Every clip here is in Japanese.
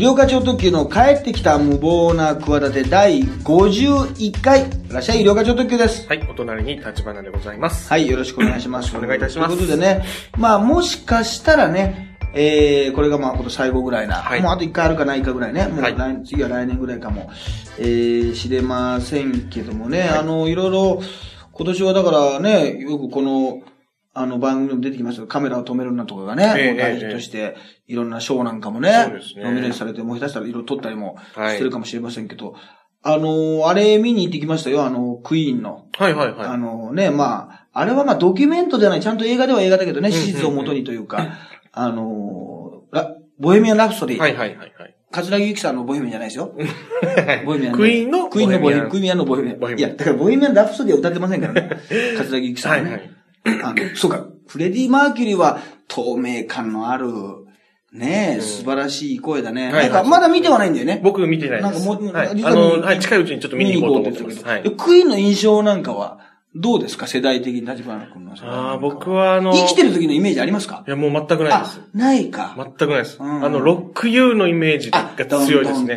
医療課長特急の帰ってきた無謀な企て第51回。いらっしゃい、医療課長特急です。はい、お隣に立花でございます。はい、よろしくお願いします。お願いいたしますということでね、まあもしかしたらね、えー、これがまあ今年最後ぐらいな、はいもうあと1回あるかないかぐらいね、もうはい来、次は来年ぐらいかも、えー、知れませんけどもね、あの、いろいろ、今年はだからね、よくこの、あの番組にも出てきましたけど、カメラを止めるなとかがね、ええもう大ヒットして、いろんな賞なんかもね、ノミネートされて、もう下手したらいろいろ撮ったりもはいしてるかもしれませんけど、あの、あれ見に行ってきましたよ、あの、クイーンの。はいはいはい。あのね、まあ、あれはまあドキュメントではない、ちゃんと映画では映画だけどね、史実をもとにというか、あの、ラボヘミアン・ラプソディ。はいはいはいはい。桂木由紀さんのボヘミアンじゃないですよ。ボヘミアンね。クイーンのクイーンのボヘミアン。クイーンのボヘミアン。いや、だからボヘミアン・ラプソディは歌ってませんからね。桂木由紀さん。はいはいあの、そうか、フレディ・マーキュリーは透明感のある、ねえ、素晴らしい声だね。はいなんか、まだ見てはないんだよね。僕見てないです。なんかもう、はい。あの、はい、近いうちにちょっと見に行こうと思ってます。はい。クイーンの印象なんかは、どうですか？世代的に立花君の。ああ、僕はあの、生きてる時のイメージありますか？いや、もう全くないですあ。、ないか。全くないです。うんあの、ロック U のイメージが強いですね。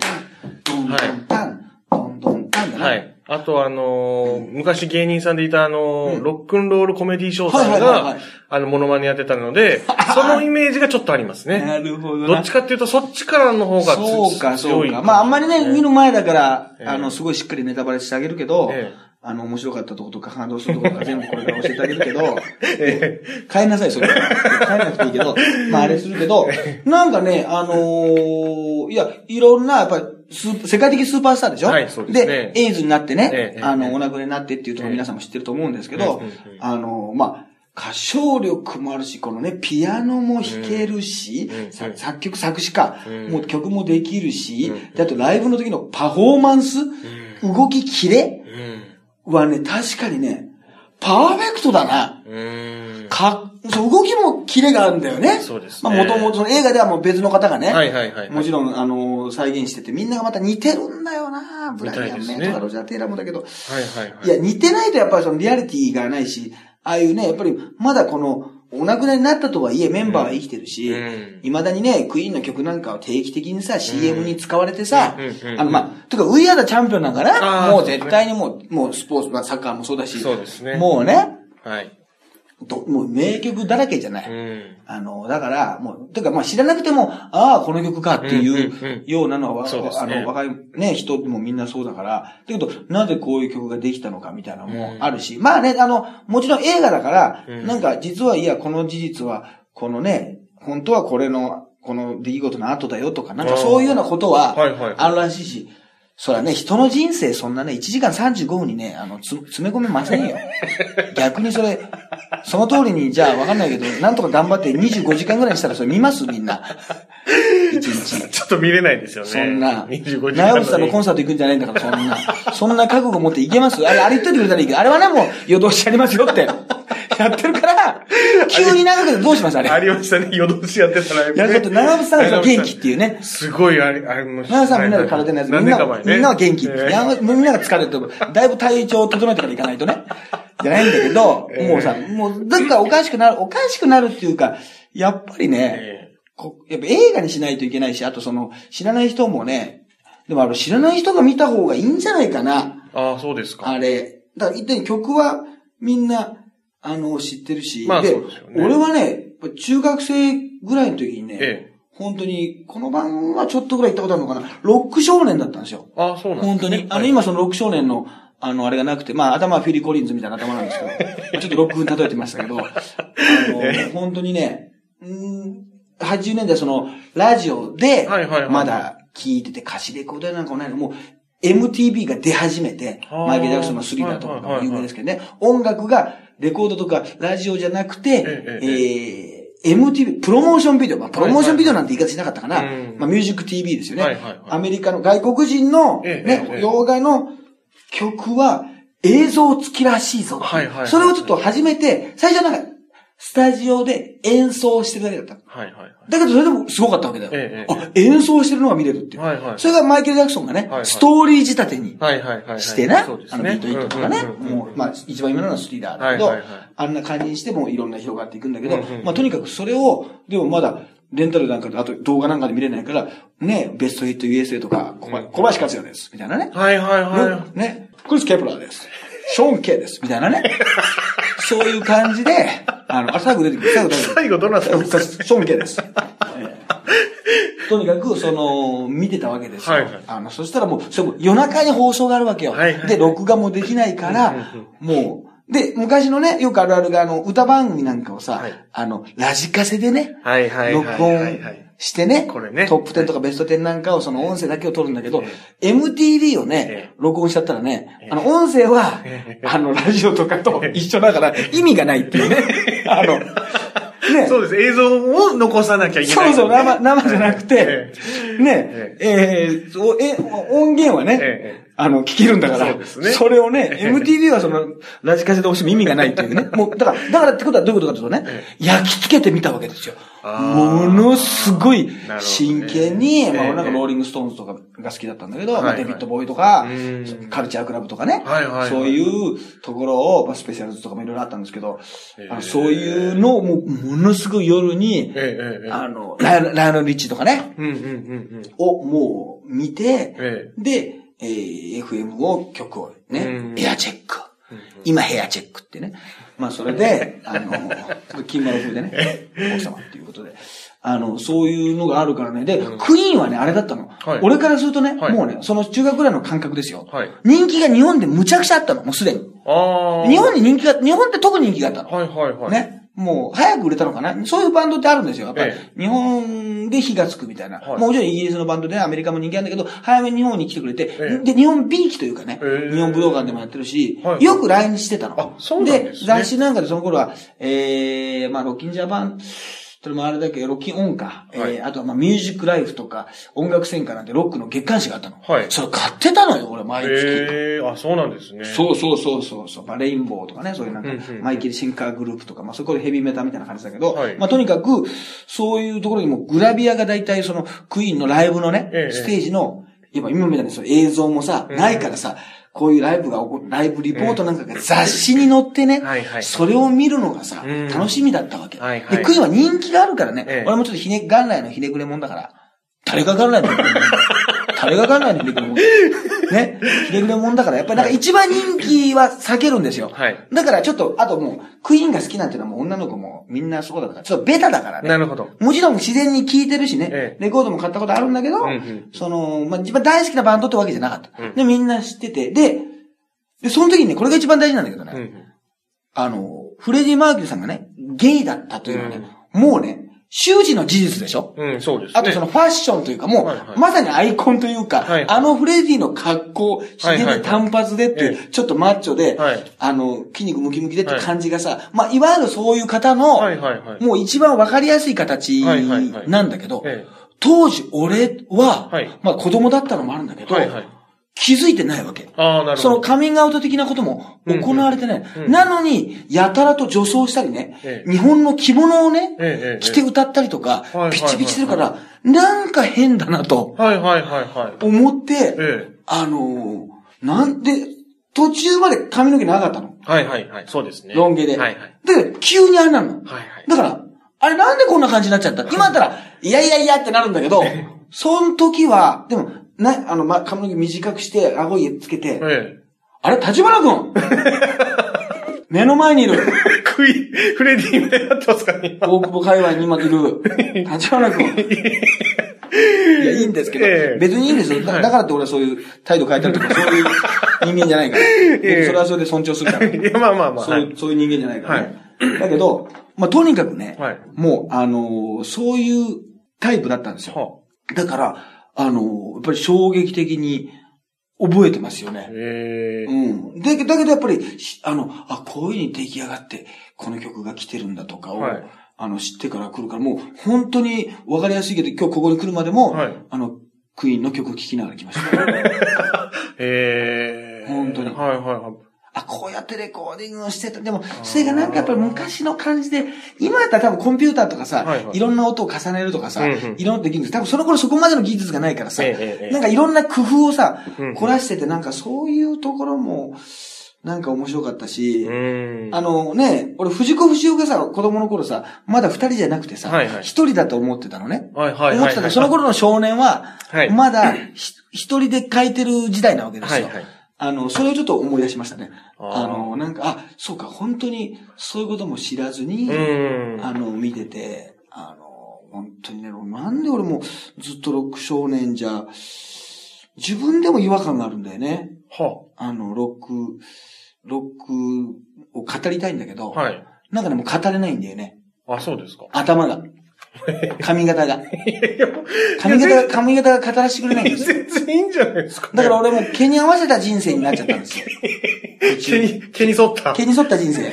どんどんタン、どんどんタンだな。はい。あとあのー昔芸人さんでいたあのーロックンロールコメディショーさんはいはいはいはいが、あの、モノマネやってたので、そのイメージがちょっとありますね。なるほどな。どっちかっていうと、そっちからの方がつそうか、そうか。まあ、あんまりね、見る前だから、ええあの、すごいしっかりネタバレしてあげるけどええ、あの、面白かったとことか、感動するところとか全部これから教えてあげるけど、え帰んなさい、それ。帰らなくていいけど、まああれするけど、なんかね、あのーいや、いろんな、やっぱり世界的スーパースターでしょ？はいそうですね。エイズになってね、ええあの、ええ。お亡くなりになってっていうところ皆さんも知ってると思うんですけど、あのーまあ、歌唱力もあるし、このね、ピアノも弾けるし、うん作曲作詞家、うん。もう曲もできるし、うん。であとライブの時のパフォーマンス、動きキレうん。はね、確かにね、パーフェクトだな。うん。そう、動きもキレがあるんだよね。そうですね。まあ、もともと映画ではもう別の方がね、はいはいはい。もちろん、あの再現してて、みんながまた似てるんだよなブライアン・メイとかロジャー・テイラーもだけど、はいはいはい。いや、似てないとやっぱりそのリアリティがないし、ああいうね、やっぱりまだこの、お亡くなりになったとはいえメンバーは生きてるしうん、未だにね、クイーンの曲なんかは定期的にさ、CM に使われてさうんうんうん、あの、まあ、とか、ウィアダチャンピオンなんかあな、もう絶対にもう、もうスポーツ、まあサッカーもそうだし、そうですね。もうね、はい。どもう名曲だらけじゃない。うん。あの、だから、もう、てか、まあ知らなくても、ああ、この曲かっていううんうんうん。ようなのは、わそうですね。あの、若いね、人もみんなそうだから、だけど、なぜこういう曲ができたのかみたいなのもあるし、まあね、あの、もちろん映画だから、うん。なんか実はいや、この事実は、このね、本当はこれの、この出来事の後だよとか、なんかそういうようなことははいはい、あるらしいし、そらね、人の人生そんなね、1時間35分にね、あの、つ詰め込めませんよ。逆にそれ、その通りに、じゃあわかんないけど、なんとか頑張って25時間ぐらいにしたらそれ見ます？みんな。1日。ちょっと見れないですよね。そんな、25時間長渕さんのコンサート行くんじゃないんだから、そんな。そんな覚悟持って行けます？あれ、あれ言っといてくれたらいいけど、あれはね、もう夜通しありますよって。やってるから、急に長くてどうしますあれ。ありましたね。夜通しやってたライブ、ね。やると長渕さんが元気っていうね。すごいあれ、あれも長渕さんみんなで体のやつ、み何んな。みんなは元気って。みんなが疲れてると、だいぶ体調を整えてから行かないとね。じゃないんだけど、ええもうさ、もう、だからおかしくなる、おかしくなるっていうか、やっぱりね、やっぱ映画にしないといけないし、あとその、知らない人もね、でもあの、知らない人が見た方がいいんじゃないかな、えああ、そうですか。あれ。だから、一体曲はみんな、あの、知ってるし、まあでね。俺はね、中学生ぐらいの時にね、ええ。本当に、この番はちょっとぐらい行ったことあるのかな、ロック少年だったんですよ。ああ、そうなんですね。本当に。あの、はい今そのロック少年の、あの、あれがなくて、まあ、頭はフィリー・コリンズみたいな頭なんですけど、ちょっとロックに例えてましたけど、あの、本当にね、うーん、80年代その、ラジオでまだ聞いてて、歌詞レコードやなんかもないの、もう、MTV が出始めて、はあマイケル・ジャクソンのスリラーとかが有名ですけどね、音楽がレコードとかラジオじゃなくて、えええー MTV、プロモーションビデオ、まあ、プロモーションビデオなんて言い方しなかったかな。まあ、ミュージック TV ですよね。アメリカの外国人の、ね、洋画の曲は映像付きらしいぞ。はいはいはいそれをちょっと初めて、最初はなんか、スタジオで演奏してるだけだった。はいはいはい。だけどそれでもすごかったわけだよ。ええあ、演奏してるのが見れるっていう。はいはいそれがマイケル・ジャクソンがね、はいストーリー仕立てにはいはいはいはい。してな、そうですあのビートイットとかね、うんうんうんうんもう、まあ、一番今のはスリラーだけど、はいはいはいあんな感じにしてもいろんな広がっていくんだけど、うんうんうんまあ、とにかくそれを、でもまだ、レンタルなんかで、あと動画なんかで見れないから、ね、ベストヒット USA とか、小林克也です。みたいなね。はいはいはね、クリス・ケプラーです。ショーン・ケイです。みたいなね。そういう感じで、あの、あ、最後出てくる。最後出てくる。最後どなたですかショーン・ケイです。ええとにかく、その、見てたわけですよ。はいはいあの、そしたらもう、そ夜中に放送があるわけよ。はいはいで、録画もできないから、もう、で、昔のね、よくあるあるが、あの、歌番組なんかをさ、はいあの、ラジカセでね、い。はいはいはい録。音してね、これねトップ10とかベスト10なんかをその音声だけを取るんだけど、MTV をねえ、録音しちゃったらね、あの、音声は、あの、ラジオとかと一緒だから意味がないっていうね。あの、ね。そうです。映像を残さなきゃいけない。そうそう、生、生じゃなくてえ、ね、えーえ、音源はねええ、あの、聞けるんだから、そうですね。それをね、MTV はその、ラジカセで押しても意味がないっていうね。もう、だから、だからってことはどういうことかというとね、焼き付けてみたわけですよ。ものすごい真剣に、まあ、なんかローリングストーンズとかが好きだったんだけど、まあ、はい。はいデビッド・ボウイとかうん、カルチャークラブとかね。はいはいはい、そういうところを、まあ、スペシャルズとかもいろいろあったんですけどえのそういうのをもう、ものすごい夜に、ええええ。あの、ライオネルリッチーとかね、うんうんうんうん。をもう見て、え。で、えー FM を曲をねうん、エアチェック。今エアチェックってね。まあそれで、あの、金丸風でね、奥様っていうことで。あの、そういうのがあるからね。で、クイーンはね、あれだったの。はい俺からするとね、はいもうね、その中学ぐらいの感覚ですよ。はい人気が日本でむちゃくちゃあったの、もうすでに。日本に人気が、日本って特に人気があったの。はいはいはい。。ね。もう、早く売れたのかな？そういうバンドってあるんですよ。やっぱりえ、日本で火がつくみたいな。はい。もちろんイギリスのバンドでアメリカも人気あるんだけど、早めに日本に来てくれて、ええ。で、日本 B 期というかね、ええ。日本武道館でもやってるし、はい。よく来日してたの。あそうなんで雑誌なんかでその頃は、えー、まあ、ロッキンジャパン、それもあれだけど、ロッキンオンか、はいえー、あとはまあ、ミュージックライフとか、音楽戦歌なんてロックの月刊誌があったの。はいそれ買ってたのよ、俺、毎月。ええあ、そうなんですね。そうそうそうそうそう。まあ、レインボーとかね、そういうなんかうんうん、マイケル・シンカーグループとか、まあ、そこでヘビーメタみたいな感じだけど、はいまあ、とにかく、そういうところにもグラビアが大体その、クイーンのライブのね、ええステージの、今、今みたいにその映像もさ、うんないからさ、こういうライブが起こ、ライブリポートなんかが雑誌に載ってね、はいはい。それを見るのがさ、うん。楽しみだったわけ。はいはい。で、クイーンは人気があるからね、ええ。俺もちょっとひね、元来のひねくれもんだから、誰が元来の？ひねくれもん誰が元来のひねくれもんね、ひねくれもんだから、やっぱりなんか一番人気は避けるんですよ。はい。だからちょっと、あともう、クイーンが好きなんていうのはもう女の子もみんなそうだから、ちょっとベタだからね。なるほど。もちろん自然に聴いてるしね、ええレコードも買ったことあるんだけど、うんうんその、まあ、一番大好きなバンドってわけじゃなかった。うんで、みんな知ってて、で、で、その時にね、これが一番大事なんだけどね、うんうん。あの、フレディ・マーキュリーさんがね、ゲイだったというのはね、もうね、周知の事実でしょ？うん、そうですね。あとそのファッションというか、もう、はいはい。まさにアイコンというか、はいはい。あのフレディの格好、ひげはいはい。で単発でっていう、えちょっとマッチョで、はい。あの、筋肉ムキムキでって感じがさ、まあ、いわゆるそういう方の、はいはいはい。もう一番わかりやすい形はいはいはい。なんだけど、え当時俺は、はい。まあ子供だったのもあるんだけえ。ど、はいはい。気づいてないわけ。ああ、なるそのほど。カミングアウト的なことも行われてない。うんうんなのに、やたらと女装したりね、ええ日本の着物をね、え着て歌ったりとかピッチピチしてるから、なんか変だなとはいはいはいはい。思って、えあのーなんで、途中まで髪の毛長かったの。え。はいはいはい。そうですね。ロン毛で。はいはい。で、急にあれなの。はいはい。だから、あれなんでこんな感じになっちゃった？今だったら、いやいやいやってなるんだけど、その時は、でも、な、あの、ま、髪の毛短くして、顎につけて、えあれ、立花君 目の前にいる。え。クイ、フレディ目やってますか大久保界隈に今いる。立花君。いや、いいんですけど、ええ別にいいんですよ。だだからって俺はそういう態度変えたりとか、そういう人間じゃないから。えそれはそれで尊重するから。いや、まあまあまあ。そういう、そういう人間じゃないからね。だけど、まあ、とにかくね、はい。もう、あのーそういうタイプだったんですよ。はだから、あのーやっぱり衝撃的に覚えてますよあ、ね。ええ。うん。だけだけどやっぱり、しあの、あ、こういう風に出来上がって、この曲が来てるんだとかを、はいあの、知ってから来るから、もう、本当に分かりやすいけど、今日ここに来るまでも、はいあの、クイーンの曲聴きながら来ました。ええ。本当にはいはいはい。あ、こうやってレコーディングをしてた。でも、それがなんかやっぱり昔の感じで、今だったら多分コンピューターとかさ、はいはいいろんな音を重ねるとかさ、うんうんいろんなできるんです。多分その頃そこまでの技術がないからさ、ええええなんかいろんな工夫をさうんうん、凝らしてて、なんかそういうところも、なんか面白かったし、うん。あのね、俺藤子不二雄がさ、子供の頃さ、まだ二人じゃなくてさ、一、はいはい人だと思ってたのね。はいはいはいはい。思ってたのその頃の少年は、はいまだひ一人で書いてる時代なわけですよ。はいはい。あの、それをちょっと思い出しましたね。あの、なんか、あ、そうか、本当にそういうことも知らずに、うん。あの、見てて、あの、本当にね、なんで俺もずっとロック少年じゃ、自分でも違和感があるんだよね。はあの、ロック、ロックを語りたいんだけど、はい。なんかでも語れないんだよね。あ、そうですか。頭が。髪型が。髪型が、髪型が語らせてくれないんですよ。全然いいんじゃないですか、ね。だから俺も毛に合わせた人生になっちゃったんですよ。毛に、毛に沿った。毛に沿った人生。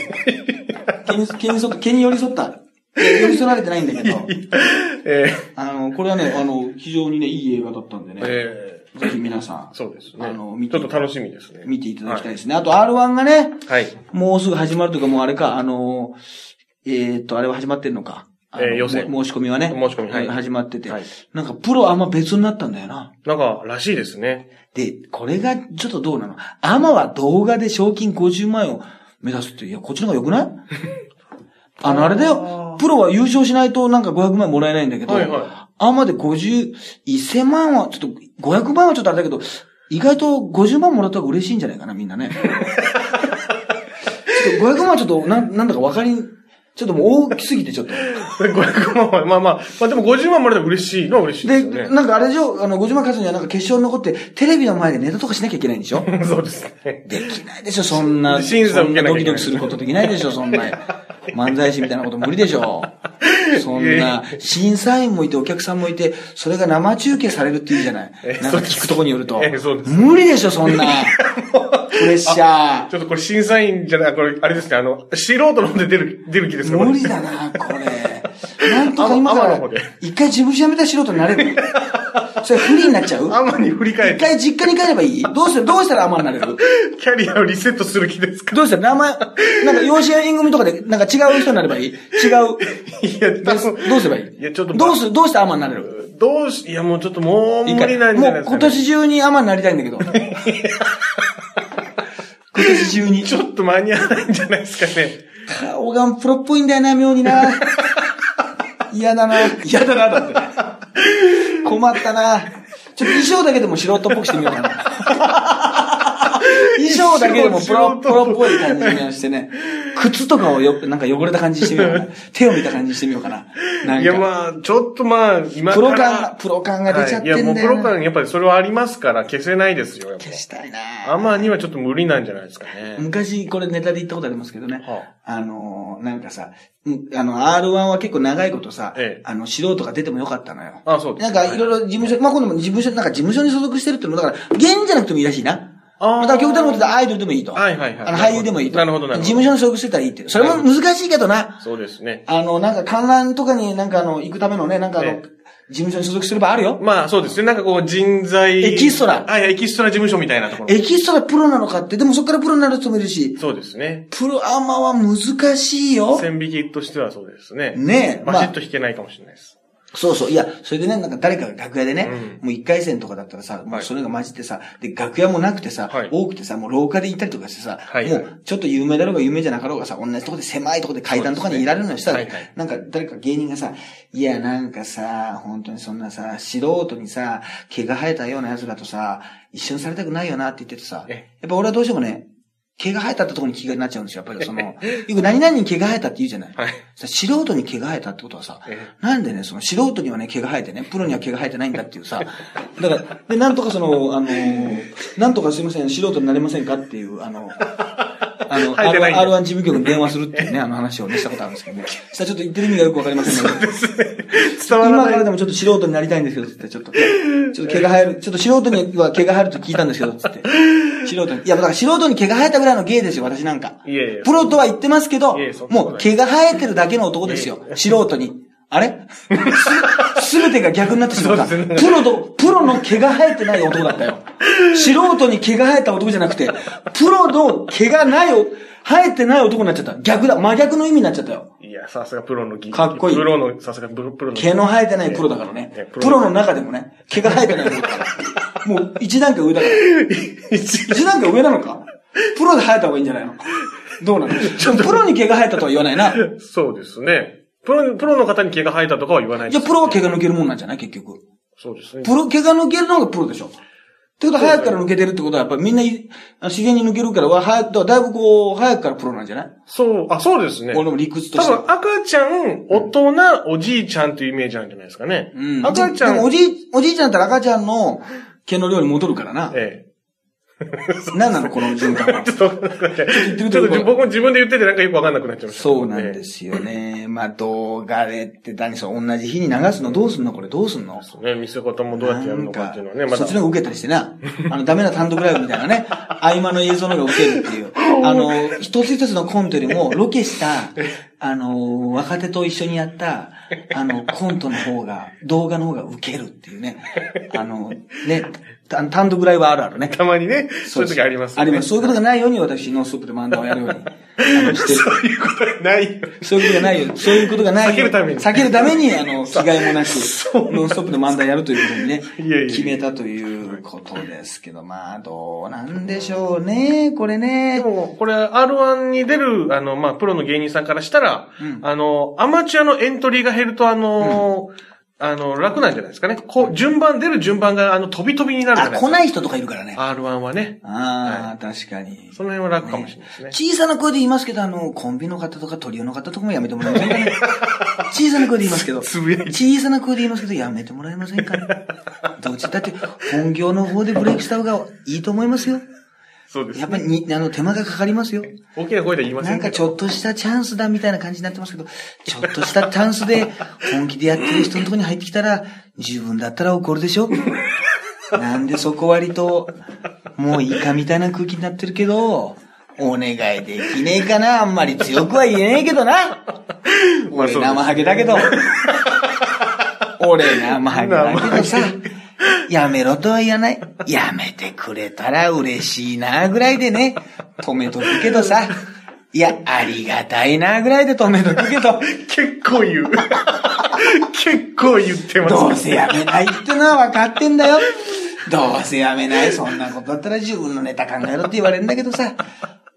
毛に、毛に沿った、毛に寄り添った。寄り添われてないんだけど、えあの、これはね、あの、非常にね、いい映画だったんでー、ね、えぜひ皆さー、そうですね。あの見てちょっと楽しみですね。ん、見ていただきたいですね。あと R1 がね、はい。もうすぐ始まるというか、もうあれか、あの、えーっと、あれは始まってんのか。えー予選も申し込みはね。申し込みはい始まってて。はいなんか、プロあんま別になったんだよな。なんか、らしいですね。で、これがちょっとどうなの？アマは動画で賞金50万円を目指すって、いや、こっちの方が良くない？あの、あれだよ。プロは優勝しないとなんか500万円もらえないんだけど、はいはアマで50、1000万は、ちょっと、500万はちょっとあれだけど、意外と50万もらった方が嬉しいんじゃないかな、みんなね。ちょっと500万はちょっと、なん、なんだか分かりん、ちょっともう大きすぎてちょっと。500万は、まあまあ、まあでも50万までで嬉しいのは嬉しいですよで、ね。なんかあれでしょ？あの、50万勝つにはなんか決勝に残って、テレビの前でネタとかしなきゃいけないんでしょ？そうですね。できないでしょ、そんな。審査受けなきゃいけなドキドキすることできないでしょ、そんな。漫才師みたいなこと無理でしょ？そんな、審査員もいてお客さんもいて、それが生中継されるっていうじゃないえ。なんか聞くとこによると無理でしょ、そんな。プレッシャちょっとこれ審査員じゃない、これ、あれですね、あの、素人の方で出る、出る気ですかー。無理こだな、これ。なんとか今から一回事務所辞めた素人になれる それフリーになっちゃう？れアマに振り返って、一回実家に帰ればいい？どうする？どうしたらアマになれる？キャリアをリセットする気ですか？どうしたら名前、なんか養子縁組とかで、なんか違う人になればいい？違う。いや、どうすればいい？いや、ちょっと、どうする、どうしてアマになれる？どうし、いや、もうちょっともう無理なんじゃないですか、ね。もう今年中にアマになりたいんだけど。今年中に。ちょっと間に合わないんじゃないですかね。顔がプロっぽいんだよな、妙にな。嫌だな。嫌だな、だって。困ったな。ちょっと衣装だけでも素人っぽくしてみようかな。衣装だけでもプロ、プロっぽい感じにしてね。靴とかをよ、なんか汚れた感じにしてみようかな。手を見た感じにしてみようかな。なんか。いや、まあ、ちょっとまあ、今プから。ロ感、プロ感が出ちゃってんだよな。はい、いや、もうプロ感、やっぱりそれはありますから、消せないですよ、消したいなアマにはちょっと無理なんじゃないですかね。昔これネタで言ったことありますけどね。はあのー、なんかさ、うんあの、R1 は結構長いことさ、ええあの、素人が出てもよかったのよ。あ、そうです。なんかいろいろ事務所、まあ、今度も事務所、なんか事務所に所属してるってのも、だから、芸人じゃなくてもいいらしいな。あーまた極端なことでアイドルでもいいと。はいはいはいあの、俳優でもいいと。なるほどなるほど事務所に所属してたらいいって。それも難しいけどな。そうですね。あの、なんか観覧とかになんかあの、行くためのね、なんかあの、え事務所に所属すればあるよ。まあ、そうですね。なんかこう、人材。エキストラはい、エキストラ事務所みたいなところ。エキストラプロなのかって、でもそこからプロになる人もいるし、そうですね。プロアマは難しいよ。線引きとしてはそうですね。ねえ。バシッと弾けないかもしれないです。そうそう。いや、それでね、なんか誰かが楽屋でね、うもう一回戦とかだったらさ、もうそれが混じってさ、で、楽屋もなくてさ、はい。多くてさ、もう廊下で行ったりとかしてさ、はい。もうちょっと有名だろうが有名じゃなかろうがさ、同じとこで狭いとこで階段とかにいられるのにしたら、ねはいはい。なんか誰か芸人がさ、いや、なんかさ、本当にそんなさ、素人にさ、毛が生えたような奴らとさ、一緒にされたくないよなって言っててさ、やえ。っぱ俺はどうしてもね、毛が生えたってところに気がなっちゃうんですよ。やっぱりその、よく何々に毛が生えたって言うじゃない。はい。さ素人に毛が生えたってことはさ、えなんでね、その素人にはね、毛が生えてね、プロには毛が生えてないんだっていうさ、だから、で、なんとかその、あのーなんとかすいません、素人になれませんかっていう、あの、あの、生えてないんだ R1, R1 事務局に電話するっていうね、あの話をね、したことあるんですけどね。したらちょっと言ってる意味がよくわかりませんので、伝わらない。今からでもちょっと素人になりたいんですけど、つって、ちょっと、ちょっと毛が生える、ちょっと素人には毛が生えると聞いたんですけど、つって。素人に。いや、だから素人に毛が生えたぐらいの芸ですよ、私なんか。いやいや。プロとは言ってますけどもう毛が生えてるだけの男ですよ。素人に。あれ？すべてが逆になってしまった。そうですねプロと、プロの毛が生えてない男だったよ。素人に毛が生えた男じゃなくて、プロの毛がないお、生えてない男になっちゃった。逆だ。真逆の意味になっちゃったよ。いや、さすがプロの技かっこいいプロの、さすがプロプロの。毛の生えてないプロだからねええ。プロの中でもね、毛が生えてない。もう一段階上だから。一段階上なのか？プロで生えた方がいいんじゃないの？どうなのプロに毛が生えたとは言わないな。そうですね。プロ、プロの方に毛が生えたとかは言わないです、じゃあプロは毛が抜けるもんなんじゃない？結局。そうですね。プロ、毛が抜けるのがプロでしょ。ってことは早くから抜けてるってことはやっぱりみんない自然に抜けるからは早く、だいぶこう、早くからプロなんじゃない？そう、あ、そうですね。俺も理屈として。多分赤ちゃん、大人、おじいちゃんというイメージなんじゃないですかね。うん。赤ちゃん。でもおじい、おじいちゃんだったら赤ちゃんの毛の量に戻るからな。ええ。何なのこの循環は？ちょっと、ちょっと僕も自分で言っててなんかよくわかんなくなっちゃいました。そうなんですよね。まあ、動画でって何そう、同じ日に流すの？どうすんのこれ？どうすんの？ね、見せ方もどうやってやるのかっていうのはね、まそっちの方が受けたりしてな。あの、ダメな単独ライブみたいなね。合間の映像の方が受けるっていう。あの、一つ一つのコントよりも、ロケした、あの、若手と一緒にやった、あの、コントの方が、動画の方が受けるっていうね。あの、ね、た単独ライブあるあるね。たまにね、そういう時あります、ね、あります。そういうことがないように私、ノーストップで漫談をやるように。そういうことがない。そういうことがないよ。そういうことがないよ。避けるために。避けるために、あの、着替えもなく、ノンストップで漫談やるということにね、いやいや決めたということですけど、まあ、どうなんでしょうね、これね。でも、これ、R1 に出る、あの、まあ、プロの芸人さんからしたら、うんあの、アマチュアのエントリーが減ると、あの、あの、楽なんじゃないですかね。こう、順番、出る順番が、あの、飛び飛びになるじゃあ、ないですか。来ない人とかいるからね。R1 はね。ああ、確かに。その辺は楽かもしれないですね。小さな声で言いますけど、あの、コンビの方とかトリオの方とかもやめてもらえませんかね。小さな声で言いますけど、つぶやいて小さな声で言いますけど、やめてもらえませんかね。どっちだって、本業の方でブレイクした方がいいと思いますよ。そうですやっぱりに、あの、手間がかかりますよ。大きな声で言いませなんんかちょっとしたチャンスだみたいな感じになってますけど、ちょっとしたチャンスで本気でやってる人のところに入ってきたら、自分だったら怒るでしょなんでそこ割と、もういいかみたいな空気になってるけど、お願いできねえかなあんまり強くは言えねえけどな。俺生ハゲだけど。俺生ハゲだけどさ。やめろとは言わない。やめてくれたら嬉しいなぐらいでね、止めとくけどさ。いや、ありがたいなぐらいで止めとくけど、結構言う。結構言ってます。どうせやめないってのは分かってんだよ。どうせやめない。そんなことだったら自分のネタ考えろって言われるんだけどさ。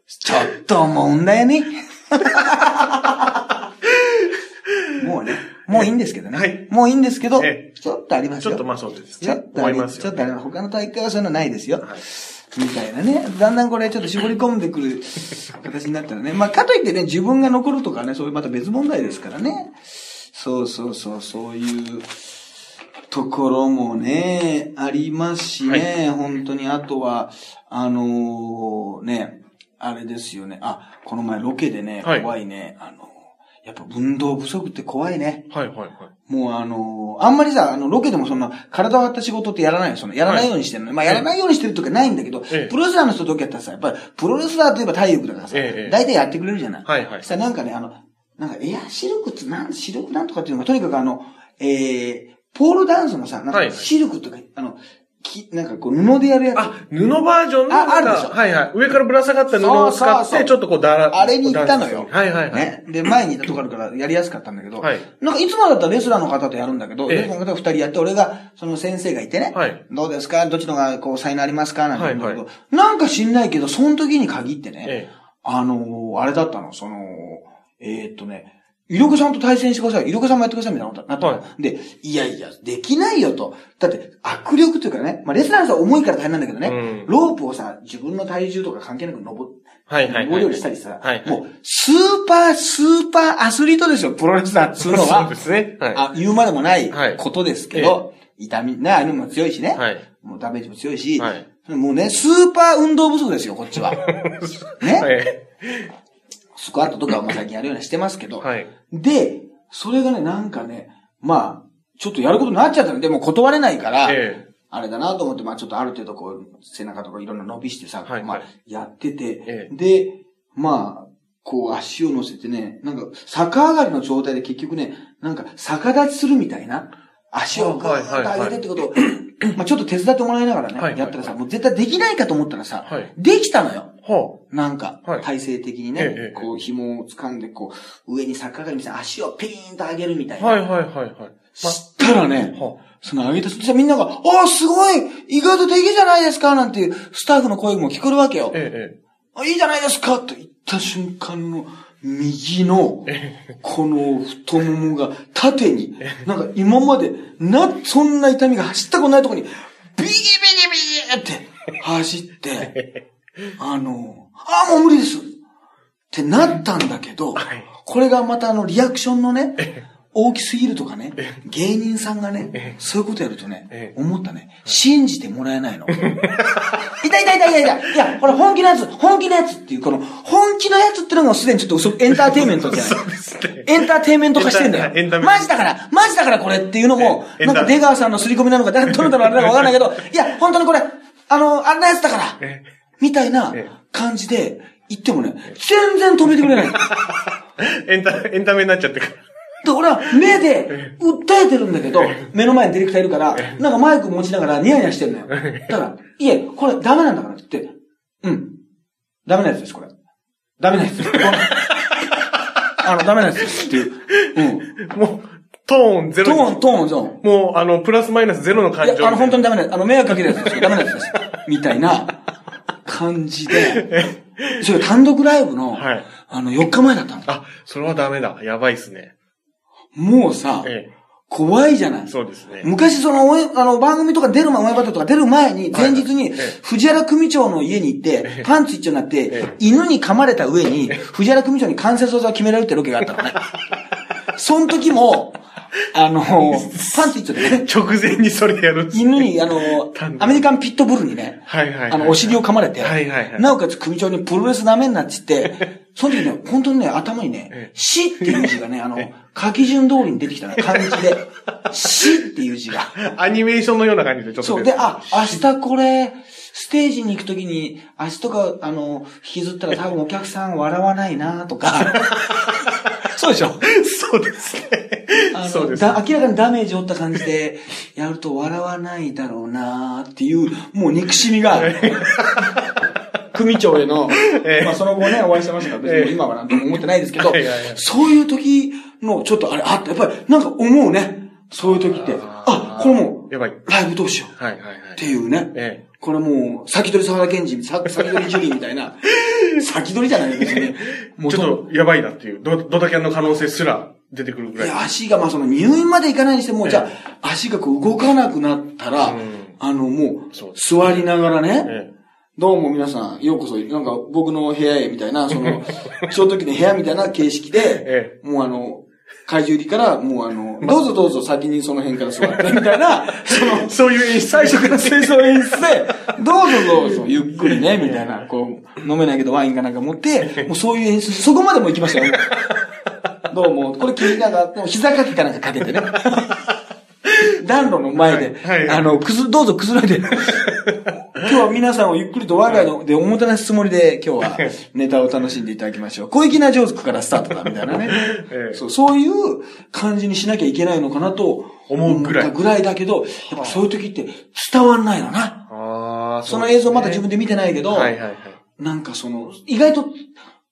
ちょっと思うんだよね。もうね、もういいんですけどね。はいもういいんですけど、えちょっとありますよ。ちょっとまあそうですねちょっとありますよちょっとあります。他の大会はそういうのないですよ。はいみたいなね。だんだんこれちょっと絞り込んでくる形になったらね。まあ、かといってね、自分が残るとかね、そういうまた別問題ですからね。そうそうそう、そういうところもね、ありますしね。本当に、あとは、あのーね、あれですよね。あ、この前ロケでね、はい怖いね。あのやっぱ運動不足って怖いね。はいはいはい。もうあのーあんまりさ、あの、ロケでもそんな、体を張った仕事ってやらないよ。その、やらないようにしてるの。まあ、やらないようにしてるとかないんだけど、ええプロレスラーの人とかやったらさ、やっぱり、プロレスラーといえば体力だからさ、ええ大体やってくれるじゃない。はいはいそしたらなんかね、あの、なんかエアシルクってなん、シルクなんとかっていうのが、とにかくあの、えー、ポールダンスのさ、なんかはいシルクとか、あの、き、なんかこう、布でやるやつ。あ、布バージョンのああるでしょはいはい。上からぶら下がった布を使って、そうそうそうちょっとこう、だら、あれに行ったのよ。はいはいはい。ね。で、前にいたとこあるからやりやすかったんだけど、はいなんかいつもだったらレスラーの方とやるんだけど、ええレスラーの方が二人やって、俺が、その先生がいてね、はいどうですか？どっちのがこう才能ありますか？なんて言うんだけど、はなんか知んないけど、その時に限ってね、えあのーあれだったの、その、えーっとね、イルコさんと対戦してください。イルコさんもやってくださいみたいなことになったの、はで、いやいや、できないよと。だって、握力というかね、まあ、レスラーの人は重いから大変なんだけどね、うんロープをさ、自分の体重とか関係なく登って、はいはいはい。登り降りしたりさ、はいはいもう、スーパー、スーパーアスリートですよ、プロレスラーっつうの そうはで。すね。はい。あ、言うまでもないはいことですけど、痛み、ね、あれも強いしね。はい。もうダメージも強いし、はいもうね、スーパー運動不足ですよ、こっちは。ね、はい。スクワットとかはもう最近やるようにしてますけど。はい。で、それがね、なんかね、まあ、ちょっとやることになっちゃったの。でも断れないから、えあれだなと思って、まあちょっとある程度こう、背中とかいろんな伸びしてさ、まあはい。はいやってて、ええ。で、まあ、こう足を乗せてね、なんか逆上がりの状態で結局ね、なんか逆立ちするみたいな、足をグーッと上げてってことを、まあちょっと手伝ってもらいながらね、はいはい。やったらさ、もう絶対できないかと思ったらさ、はい。できたのよ。はなんかはい、体勢的にねえ、こう紐を掴んで、こう、上に逆上がりみたいな足をピーンと上げるみたいあ。な。はいはいはいはい。したらね、はその上げた、そしたらみんなが、ああ、すごい意外とできじゃないですかなんていうスタッフの声も聞こえるわけよ。ええあ、いいじゃないですかと言った瞬間の、右の、この太ももが縦に、なんか今まで、な、そんな痛みが走ったことないところに、ビギビギビギって走って、あの、あ、もう無理です。ってなったんだけど、はい。これがまたあのリアクションのね、大きすぎるとかね、芸人さんがね、そういうことやるとねえ、思ったね、信じてもらえないの。痛い痛い痛い痛い痛い。いや、これ本気のやつ、本気のやつっていう、この本気のやつってのがすでにちょっと嘘、エンターテインメントじゃない。エンターテインメント化してんだよ。マジだから、マジだからこれっていうのも、なんか出川さんの刷り込みなのか、どのだろうあれなのかわかんないけど、いや、本当にこれ、あの、あんなやつだから。え、みたいなえ感じで言ってもね、全然止めてくれない。エンタ、エンタメになっちゃってから。で、俺は目で訴えてるんだけど、目の前にディレクターいるから、なんかマイク持ちながらニヤニヤしてるのよ。だから、いえ、これダメなんだからって言って、うん。ダメなやつです、これ。ダメなやつです。あの、ダメなやつですっていう。うん。もう、トーンゼロに。トーン、トーン、ゾーン。もう、あの、プラスマイナスゼロの感情。いや、あの、本当にダメなやつ。あの、迷惑かけるやつですよ。ダメなやつです。みたいな感じで、それ単独ライブの、はいあの、4日前だったの。あ、それはダメだ。やばいっすね。もうさ、え怖いじゃないえ。。そうですね。昔その、あの、番組とか出る前、親バトとか出る前に、前日に藤原組長の家に行って、パンツ一丁になってえ、犬に噛まれた上に、藤原組長に関節技を決められるってロケがあったのね。その時も、あの、パンツ一丁でね、直前にそれやる犬に、あのアメリカンピットブルにね、はいはいはい。あの、お尻を噛まれて、はいはいはいなおかつ組長にプロレスダメになっつって、その時ね、本当にね、頭にねええ、死っていう字がね、あの、書き順通りに出てきたの、漢字で。死っていう字が。アニメーションのような感じでちょっと。そう。で、あ、明日これ、ステージに行くときに、足とか、あの、引きずったら多分お客さん笑わないなとか。そうでしょ？そうですね。そうです。だ明らかにダメージを負った感じで、やると笑わないだろうなっていう、もう憎しみが、組長への、ええまあその後ね、お会いしてましたから、別に今はなんとも思ってないですけどはいはいはい、そういう時の、ちょっとあれ、あった。やっぱり、なんか思うね。そういう時って。あ、これもやばい。う、ライブどうしよう。はいはいはい。っていうね。えこれもう、先取り沢田健二、さ先取りジュリーみたいな。先取りじゃないですね。え。もうちょっとやばいなっていう、ドドタキャンの可能性すら出てくるぐらい。いや、足が、まあその入院までいかないにしても、じゃあ、足がこう動かなくなったら、うんあの、もう座りながらね、えどうも皆さん、ようこそ、なんか僕の部屋へみたいな、その、その時の部屋みたいな形式で、えもうあの、怪獣入りから、もうあの、どうぞどうぞ先にその辺から座って、みたいな、そのえ。、そういう演出。最初から清掃演出で、どうぞどうぞ、ゆっくりね、みたいな、こう、飲めないけどワインかなんか持って、もうそういう演出、そこまでも行きましたよ。どうも、これ聞いたがあっても、膝掛けかなんかかけてね。暖炉の前で、はいはいあの、くず、どうぞくずらいで。今日は皆さんをゆっくりと我が家でおもてなしつもりで、今日はネタを楽しんでいただきましょう。小粋なジョークからスタートだ、みたいなね。ええそうそういう感じにしなきゃいけないのかなと思うぐらい思ったぐらいだけど、やっぱそういう時って伝わんないのな。ああ、その映像まだ自分で見てないけど、はいはいはい。なんかその、意外と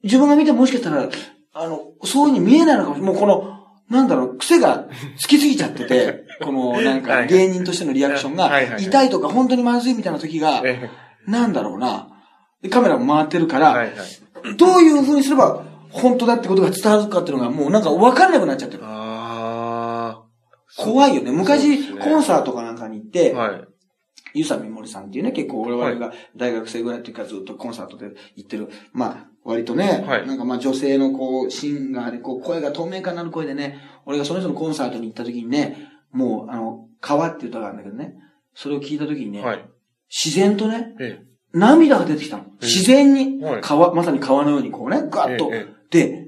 自分が見てももしかしたら、あの、そういう風に見えないのかもしれない。もうこの、なんだろう、癖がつきすぎちゃってて、このなんかはい芸人としてのリアクションが痛いとか本当にまずいみたいな時が、えなんだろうな。でカメラも回ってるかえ。ら。どういう風にすれば本当だってことが伝わるかっていうのがもうなんか分かんなくなっちゃってる。あ怖いよね。昔、コンサートかなんかに行って。ゆさみもりさんっていうね、結構俺々が大学生ぐらいの時からずっとコンサートで行ってる、まあ、割とね、はいなんかまあ女性のこう、シンガーで、こう、声が透明感のある声でね、俺がその人のコンサートに行った時にね、もう、あの、川って歌があるんだけどね、それを聞いた時にね、はい。自然とね、え涙が出てきたの。自然にはい、川、まさに川のようにこうね、ガッとええ。で、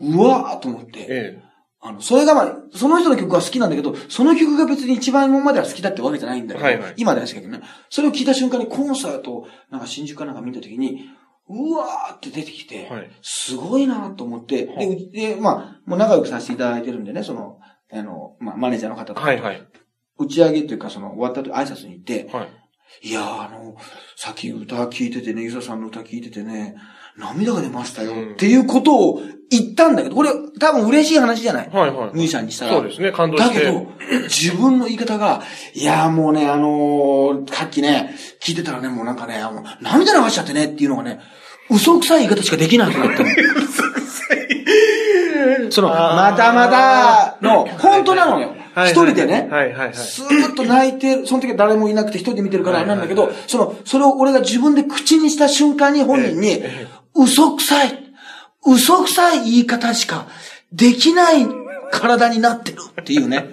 うわーっと思って、え。えあの、それがまあ、その人の曲は好きなんだけど、その曲が別に一番今までは好きだってわけじゃないんだけど、はいはい今ですけどね。それを聞いた瞬間にコンサートを、なんか新宿かなんか見たときに、うわーって出てきて、はいすごいなと思って、はいでうで、まあ、もう仲良くさせていただいてるんでね、その、あの、まあ、マネージャーの方とか、はいはい。打ち上げというか、その、終わった後挨拶に行って、はい。いやー、あの、さっき歌聞いててね、ゆささんの歌聞いててね、涙が出ましたよ、うんっていうことを言ったんだけど、これ多分嬉しい話じゃない、はいはい。ミュージシャンにしたら。そうですね、感動して。だけど、自分の言い方が、いやーもうね、あのー、さっきね、聞いてたらね、もうなんかね、もう涙流しちゃってねっていうのがね、嘘くさい言い方しかできないと言ったの。その、またまたの、本当なのよ。一人でね、はいはいはい。スーッと泣いて、その時は誰もいなくて一人で見てるからなんだけど、その、それを俺が自分で口にした瞬間に本人に、嘘くさい、嘘くさい言い方しかできない体になってるっていうね、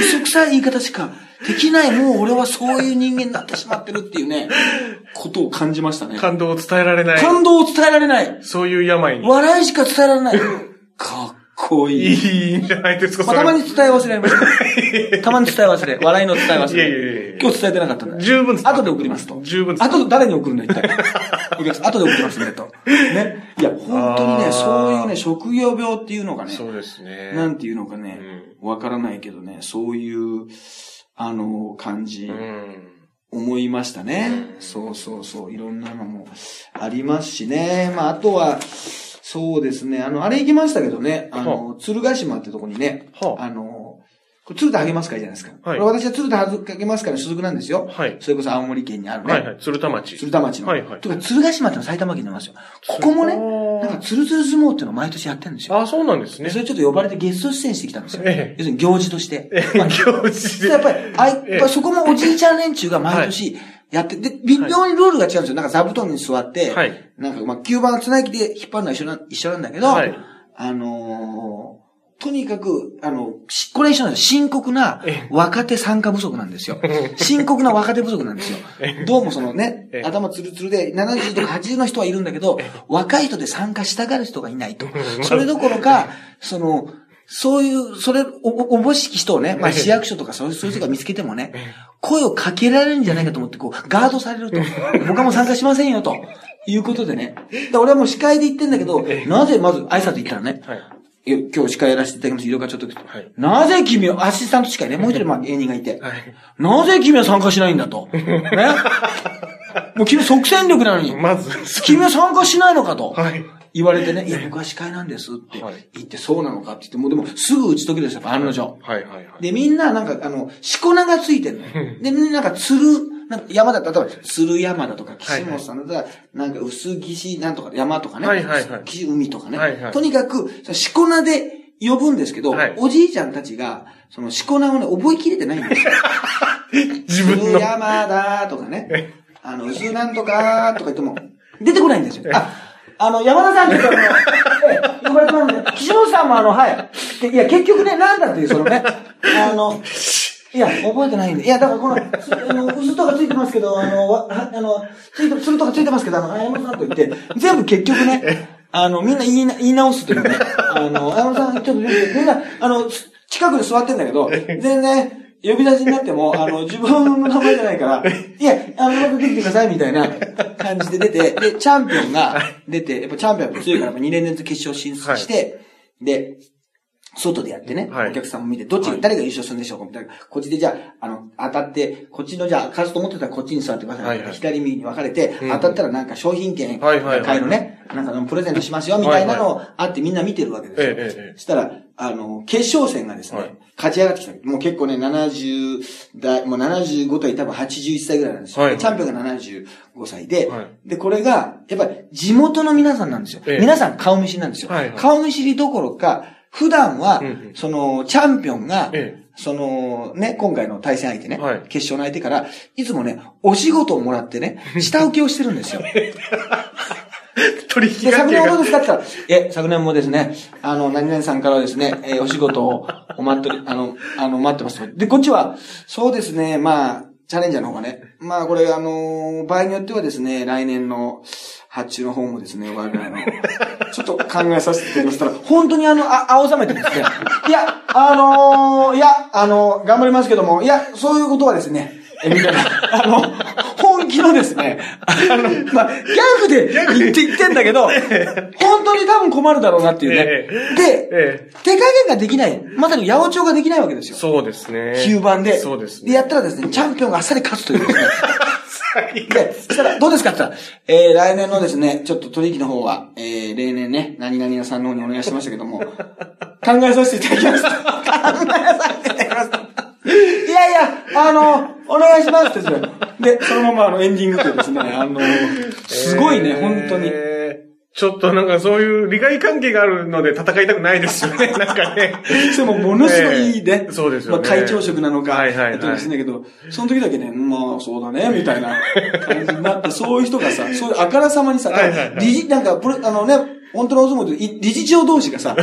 嘘くさい言い方しかできない、もう俺はそういう人間になってしまってるっていうね、ことを感じましたね。感動を伝えられない。感動を伝えられない。そういう病に。笑いしか伝えられない。かっこいい。いいんじゃないですか、まあ、たまに伝え忘れました。たまに伝え忘れ。笑いの伝え忘いやいやいやいれや。今日伝えてなかったんだ。十分伝わ後で送りますと。十分伝わ後で誰に送るんだ、一体。お客さん、後で送りますね、と。ね。いや、本当にね、そういうね、職業病っていうのがね、そうですね。なんていうのかね、わからないけどね、そういう、あの、感じ、うん。思いましたね。そうそうそう、いろんなのもありますしね。まあ、あとは、そうですね、あの、あれ行きましたけどね、あの、鶴ヶ島ってとこにね、はああの、これ鶴田励ます会じゃないですか。はいこれ私は鶴田励ます会の所属なんですよ。はいそれこそ青森県にあるね。はいはい。鶴田町。鶴田町の。はいはいとか、鶴ヶ島ってのは埼玉県にありますよ。ここもね、なんか、つるつる相撲っていうのを毎年やってるんですよ。あ、そうなんですねでそ。れちょっと呼ばれてゲスト出演してきたんですよ。ええ要するに行事として。まあ行事で。やっぱり、あいええそこもおじいちゃん連中が毎年やって、で、微妙にルールが違うんですよ。なんか座布団に座って、はいなんかまあ吸盤つなぎで引っ張るのは一緒な、一緒なんだけど、はいあのーとにかく、あの、しこれ一緒なんですよ。深刻なええ若手参加不足なんですよ。深刻な若手不足なんですよ。どうもそのねええ、頭ツルツルで70とか80の人はいるんだけど、若い人で参加したがる人がいないと。それどころか、その、そういう、それ、お、お、おぼしき人をね、まあええ市役所とかそういうそういう人が見つけてもね、声をかけられるんじゃないかと思って、こう、ガードされると。僕はもう参加しませんよ、ということでね。で俺はもう司会で言ってんだけど、なぜまず挨拶行ったらね、はい。今日司会やらせていただきます、色々ちょっと、はいなぜ君は、アシスタント司会ね、もう一人まあ芸人がいて、はい。なぜ君は参加しないんだと？ね？もう君即戦力なのに、まず、君は参加しないのかと。はい。言われてね、いや、僕は司会なんですってはい言って、そうなのかって言って、もうでもすぐ打ち解けるんですよ、案の定。はいはいはい。で、みんななんか、あの、しこ名がついてるの。で、みんななんか、つる、なんか山田、例えば、鶴山だとか、岸本さんだったら、なんか、薄岸なんとか、山とかね。はいはいはい岸海とかね。はいはいとにかく、しこ名で呼ぶんですけど、はいおじいちゃんたちが、そのしこ名をね、覚えきれてないんですよ。自分の。鶴山だとかね。あの、薄なんとかとか言っても、出てこないんですよ。あ、あの、山田さんっとあの、ええ、呼ばれてますんで、岸本さんもあの、はい。でいや、結局ね、なんだっていう、そのね、あの、いや、覚えてないんで。いや、だからこの、つあの、薄とかついてますけど、あの、わはあの、ついて、つるとかついてますけど、あの、山田さんと言って、全部結局ね、あの、みんな言いな、言い直すというね、あの、山田さん、ちょっとみんな、あの、つ近くに座ってんだけど、全然ね、呼び出しになっても、あの、自分の名前じゃないから、いや、あの、また出てきてください、みたいな感じで出て、で、チャンピオンが出て、やっぱチャンピオンが強いから、2年連続決勝進出して、で、外でやってね、はい。お客さんも見て、どっちが、はい。誰が優勝するんでしょうかみたいな。こっちでじゃあ、あの、当たって、こっちのじゃあ、勝つと思ってたらこっちに座ってください。はいはい。左右に分かれて、うん。当たったらなんか商品券はいはいはい買えるね、なんかプレゼントしますよ、みたいなのをあってみんな見てるわけですよ。ええええええ。そしたら、あの、決勝戦がですね、はい勝ち上がってきた。もう結構ね、70代、もう75対多分81歳ぐらいなんですよ。はいチャンピオンが75歳で、はいで、これが、やっぱり地元の皆さんなんですよ。ええ皆さん顔見知りなんですよ。はいはい顔見知りどころか、普段は、その、チャンピオンが、ええその、ね、今回の対戦相手ね、はい決勝の相手から、いつもね、お仕事をもらってね、下請けをしてるんですよ。取引関係が。年はどうですかって言ったら、え、昨年もですね、あの、何々さんからはですね、えーお仕事をお待ってる、あの、あの、待ってますと。で、こっちは、そうですね、まあ、チャレンジャーの方がね、まあ、これ、あのー場合によってはですね、来年の発注の方もですね、我々の、ちょっと考えさせていただきましたら、本当にあの、あ、青ざめてですね、いや、あのーいや、あの頑張りますけども、いや、そういうことはですね、え、みたいな、あの、本気のですね、あの、まあ、ギャグで言って言ってんだけど、本当に多分困るだろうなっていうね。えで、え手加減ができない。まさに八百長ができないわけですよ。そうですね。吸盤で。そうですね。で、やったらですね、チャンピオンがあっさり勝つというですね。で、そしたら、どうですかって言ったら、えー、来年のですね、ちょっと取引の方は、えー、例年ね、何々屋さんの方にお願いしてましたけども、考えさせていただきました。考えさせていただきました。いやあの、お願いしますって言ってで、そのままあのエンディングとですね、あの、すごいね、えー本当に。ちょっとなんかそういう利害関係があるので戦いたくないですよね。なんかね。でもものすごいいいね。そうですよね。まあ会長職なのか、はいはいはいやってるかもしれないけど、その時だけね、まあそうだね、みたいな感じになって、そういう人がさ、そういうあからさまにさ、はいはいはい理事、なんか、あのね、本当のお相撲でい理事長同士がさ、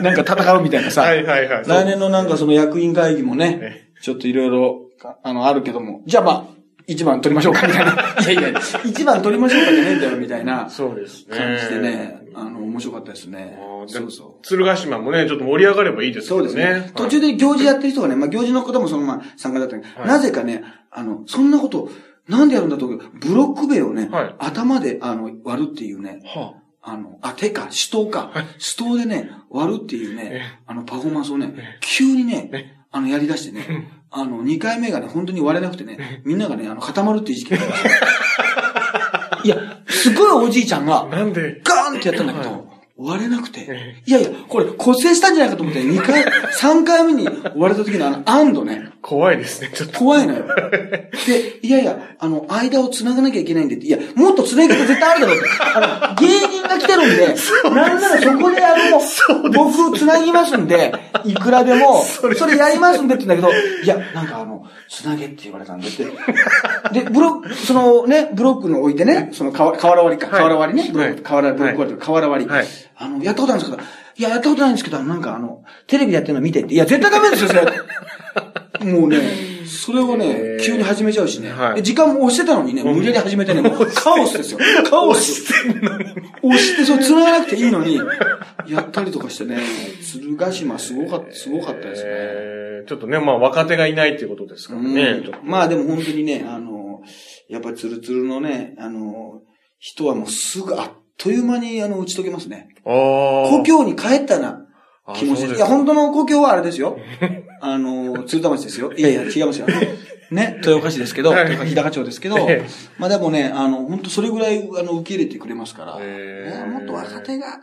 なんか戦うみたいなさ、はいはいはい。来年のなんかその役員会議もね、ちょっといろいろ、あの、あるけども、じゃあまあ、一番取りましょうか、みたいな。いやいや、一番取りましょうかじゃねえんだよ、みたいなそうですね。感じでね、あの、面白かったですね。そうそう。鶴ヶ島もね、ちょっと盛り上がればいいですけどそうですね。ね。。途中で行事やってる人がね、まあ行事の方もそのまま参加だったけど、はい。なぜかね、あの、そんなこと、なんでやるんだと、ブロック塀をね、はい。頭で、あの、割るっていうね、はあ。の、あ、手か、手刀か、手刀でね、割るっていうねえ、あの、パフォーマンスをね、急にね、あの、やり出してね、あの、2回目がね、本当に割れなくてね、みんながね、あの、固まるっていう時期がありました。いや、すごいおじいちゃんがあ、なんで、ガーンってやったんだけど、割れなくてえ。いやいや、これ骨折したんじゃないかと思って、2回、3回目に割れた時のあの安堵ね、怖いですね、ちょっと。怖いのよ。で、いやいや、あの、間を繋がなきゃいけないんでって、いや、もっと繋ぎ方絶対あるだろうって。あの、芸人が来てるんで、なんならそこであの、僕繋ぎますんで、いくらでも、それやりますんでって言うんだけど、いや、なんかあの、繋げって言われたんでって。で、ブロック、そのね、ブロックの置いてね、その瓦瓦割りか、はい瓦割りね、ブロック、はい瓦、ブロック瓦割り。はいあの、やったことあるんですけど、いや、やったことないんですけど、なんかあの、テレビでやってるの見てって、いや、絶対ダメですよ、それ。もうね、それをね、急に始めちゃうしね。はいで時間も押してたのにね、無理やり始めてね、もうカオスですよ。カオス。押して、そう、繋がなくていいのに、やったりとかしてね、鶴ヶ島すごかった、すごかったですね。えーちょっとね、まあ若手がいないっていうことですからね。まあでも本当にね、あの、やっぱツルツルのね、あの、人はもうすぐあっという間にあの、打ち解けますね。故郷に帰ったなあ気持ちいや、本当の故郷はあれですよ。あの、鶴田町ですよ。いやいや、違いますよ。ね、豊岡市ですけど、日高町ですけどええ、まあでもね、あの、本当それぐらい、あの、受け入れてくれますから、もっと若手が、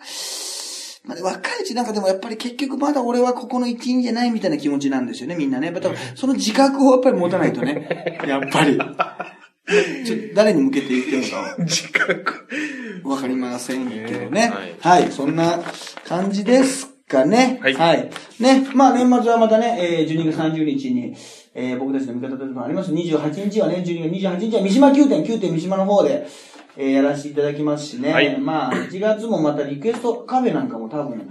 まあ、若いうちなんかでもやっぱり結局まだ俺はここの一員じゃないみたいな気持ちなんですよね、みんなね。やっぱその自覚をやっぱり持たないとね、やっぱり。誰に向けて言ってるのか自覚。わかりませんけどね。えーはい、そんな感じですかね。はいね、まあ年末はまたね、えー、12月30日に、えー僕たちの味方というのがあります。28日はね、12月28日は三島9点、9点三島の方で、えーやらせていただきますしね。はいまあ、1月もまたリクエストカフェなんかも多分、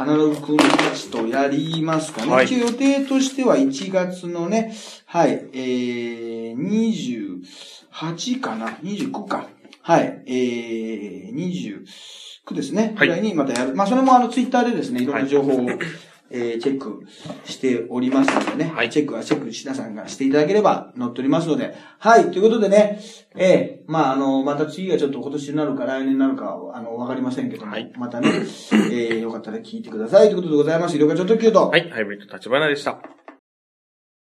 アナログ君たちとやりますかね。はい一応予定としては1月のね、はい、えー、28かな ?29 か。はい、えー、29ですね。はいぐらいにまたやる。まあ、それもあの、ツイッターでですね、いろんな情報を、えーチェックしておりますのでね。はいチェックはチェックしなさんがしていただければ載っておりますので。はい。ということでね、えー、まあ、あの、また次がちょっと今年になるか来年になるかは、あの、わかりませんけども、はいまたね、えー、よかったら聞いてください。ということでございます。いろいろちょっと言うと、はい、ハイブリッド立花でした。